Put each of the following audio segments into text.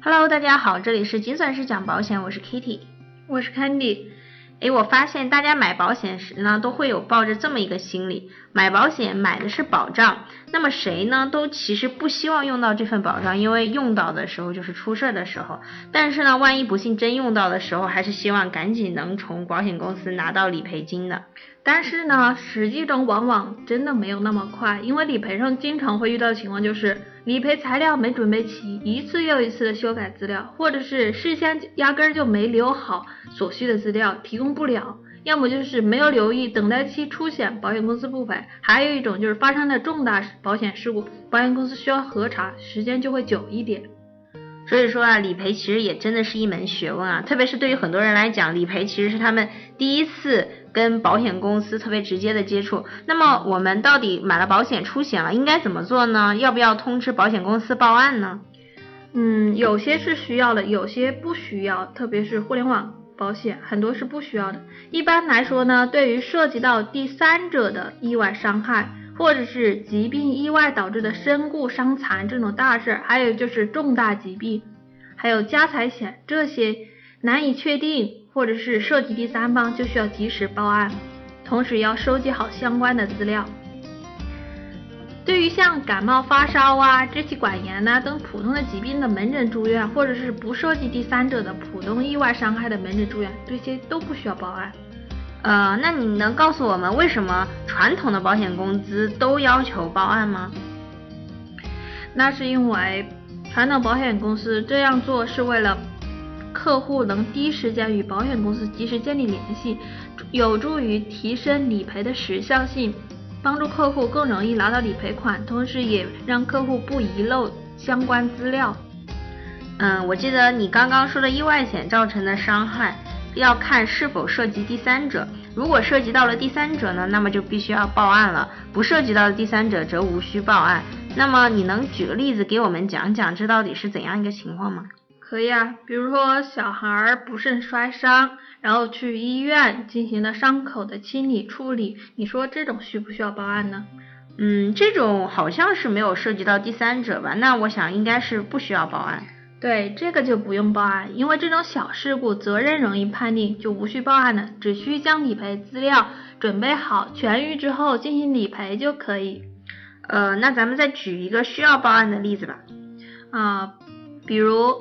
Hello，大家好，这里是精算师讲保险，我是 Kitty，我是 Candy。诶，我发现大家买保险时呢，都会有抱着这么一个心理，买保险买的是保障。那么谁呢，都其实不希望用到这份保障，因为用到的时候就是出事的时候。但是呢，万一不幸真用到的时候，还是希望赶紧能从保险公司拿到理赔金的。但是呢，实际中往往真的没有那么快，因为理赔上经常会遇到的情况就是，理赔材料没准备齐，一次又一次的修改资料，或者是事先压根儿就没留好所需的资料，提供不了；要么就是没有留意等待期出险，保险公司不赔；还有一种就是发生了重大保险事故，保险公司需要核查，时间就会久一点。所以说啊，理赔其实也真的是一门学问啊，特别是对于很多人来讲，理赔其实是他们第一次跟保险公司特别直接的接触。那么我们到底买了保险出险了，应该怎么做呢？要不要通知保险公司报案呢？嗯，有些是需要的，有些不需要，特别是互联网保险，很多是不需要的。一般来说呢，对于涉及到第三者的意外伤害。或者是疾病意外导致的身故伤残这种大事，还有就是重大疾病，还有家财险这些难以确定或者是涉及第三方，就需要及时报案，同时要收集好相关的资料。对于像感冒发烧啊、支气管炎呐等普通的疾病的门诊住院，或者是不涉及第三者的普通意外伤害的门诊住院，这些都不需要报案。呃，那你能告诉我们为什么传统的保险公司都要求报案吗？那是因为传统保险公司这样做是为了客户能第一时间与保险公司及时建立联系，有助于提升理赔的时效性，帮助客户更容易拿到理赔款，同时也让客户不遗漏相关资料。嗯，我记得你刚刚说的意外险造成的伤害。要看是否涉及第三者，如果涉及到了第三者呢，那么就必须要报案了；不涉及到的第三者则无需报案。那么你能举个例子给我们讲讲，这到底是怎样一个情况吗？可以啊，比如说小孩不慎摔伤，然后去医院进行了伤口的清理处理，你说这种需不需要报案呢？嗯，这种好像是没有涉及到第三者吧？那我想应该是不需要报案。对这个就不用报案，因为这种小事故责任容易判定，就无需报案了，只需将理赔资料准备好，痊愈之后进行理赔就可以。呃，那咱们再举一个需要报案的例子吧。啊，比如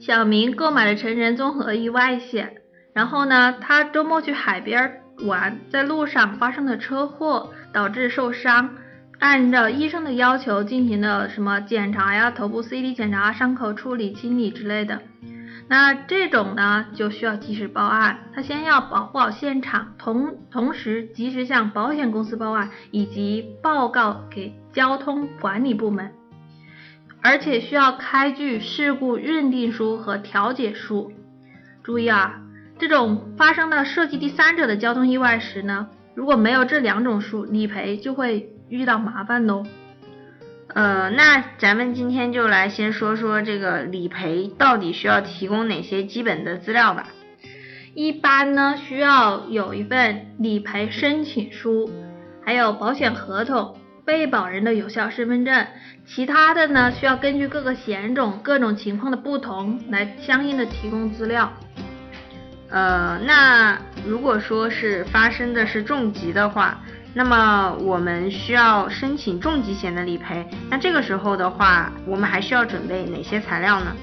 小明购买了成人综合意外险，然后呢，他周末去海边玩，在路上发生了车祸，导致受伤。按照医生的要求进行的什么检查呀，头部 CT 检查、伤口处理、清理之类的，那这种呢就需要及时报案。他先要保护好现场，同同时及时向保险公司报案，以及报告给交通管理部门，而且需要开具事故认定书和调解书。注意啊，这种发生的涉及第三者的交通意外时呢，如果没有这两种书，理赔就会。遇到麻烦喽，呃，那咱们今天就来先说说这个理赔到底需要提供哪些基本的资料吧。一般呢，需要有一份理赔申请书，还有保险合同、被保人的有效身份证。其他的呢，需要根据各个险种、各种情况的不同来相应的提供资料。呃，那如果说是发生的是重疾的话。那么我们需要申请重疾险的理赔，那这个时候的话，我们还需要准备哪些材料呢？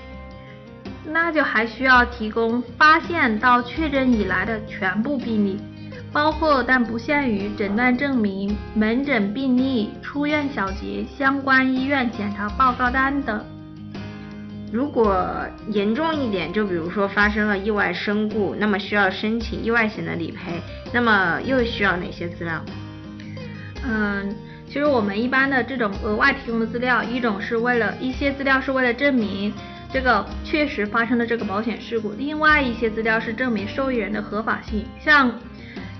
那就还需要提供发现到确诊以来的全部病例，包括但不限于诊断证明、门诊病历、出院小结、相关医院检查报告单等。如果严重一点，就比如说发生了意外身故，那么需要申请意外险的理赔，那么又需要哪些资料？嗯，其实我们一般的这种额外提供的资料，一种是为了一些资料是为了证明这个确实发生的这个保险事故，另外一些资料是证明受益人的合法性。像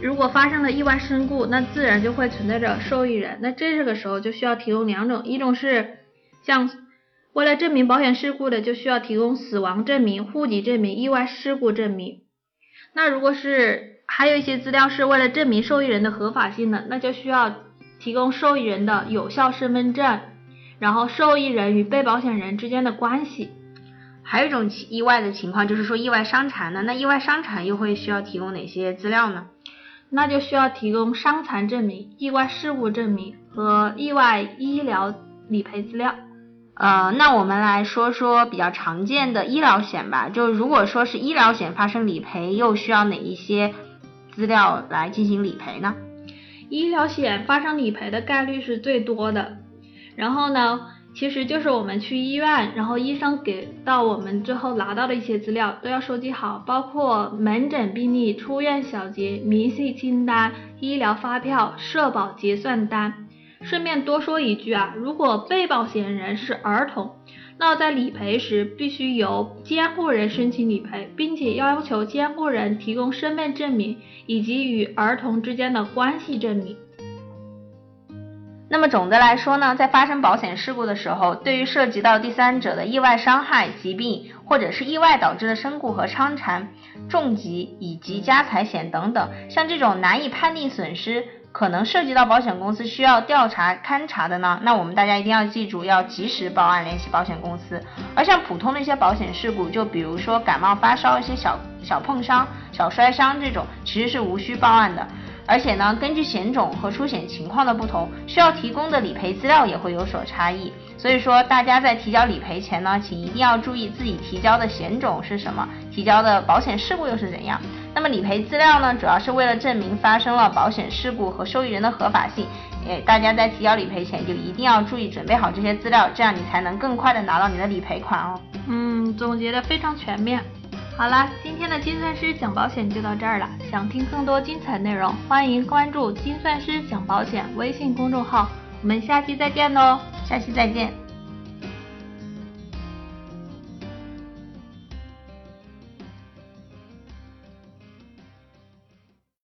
如果发生了意外身故，那自然就会存在着受益人，那这个时候就需要提供两种，一种是像为了证明保险事故的，就需要提供死亡证明、户籍证明、意外事故证明。那如果是还有一些资料是为了证明受益人的合法性的，那就需要。提供受益人的有效身份证，然后受益人与被保险人之间的关系，还有一种意外的情况就是说意外伤残的，那意外伤残又会需要提供哪些资料呢？那就需要提供伤残证明、意外事故证明和意外医疗理赔资料。呃，那我们来说说比较常见的医疗险吧。就如果说是医疗险发生理赔，又需要哪一些资料来进行理赔呢？医疗险发生理赔的概率是最多的。然后呢，其实就是我们去医院，然后医生给到我们最后拿到的一些资料都要收集好，包括门诊病历、出院小结、明细清单、医疗发票、社保结算单。顺便多说一句啊，如果被保险人是儿童，那在理赔时必须由监护人申请理赔，并且要求监护人提供身份证明以及与儿童之间的关系证明。那么总的来说呢，在发生保险事故的时候，对于涉及到第三者的意外伤害、疾病，或者是意外导致的身故和伤残、重疾以及家财险等等，像这种难以判定损失，可能涉及到保险公司需要调查勘查的呢，那我们大家一定要记住，要及时报案联系保险公司。而像普通的一些保险事故，就比如说感冒发烧、一些小小碰伤、小摔伤这种，其实是无需报案的。而且呢，根据险种和出险情况的不同，需要提供的理赔资料也会有所差异。所以说，大家在提交理赔前呢，请一定要注意自己提交的险种是什么，提交的保险事故又是怎样。那么理赔资料呢，主要是为了证明发生了保险事故和受益人的合法性。诶，大家在提交理赔前就一定要注意准备好这些资料，这样你才能更快的拿到你的理赔款哦。嗯，总结的非常全面。好啦，今天的精算师讲保险就到这儿了。想听更多精彩内容，欢迎关注“精算师讲保险”微信公众号。我们下期再见喽，下期再见。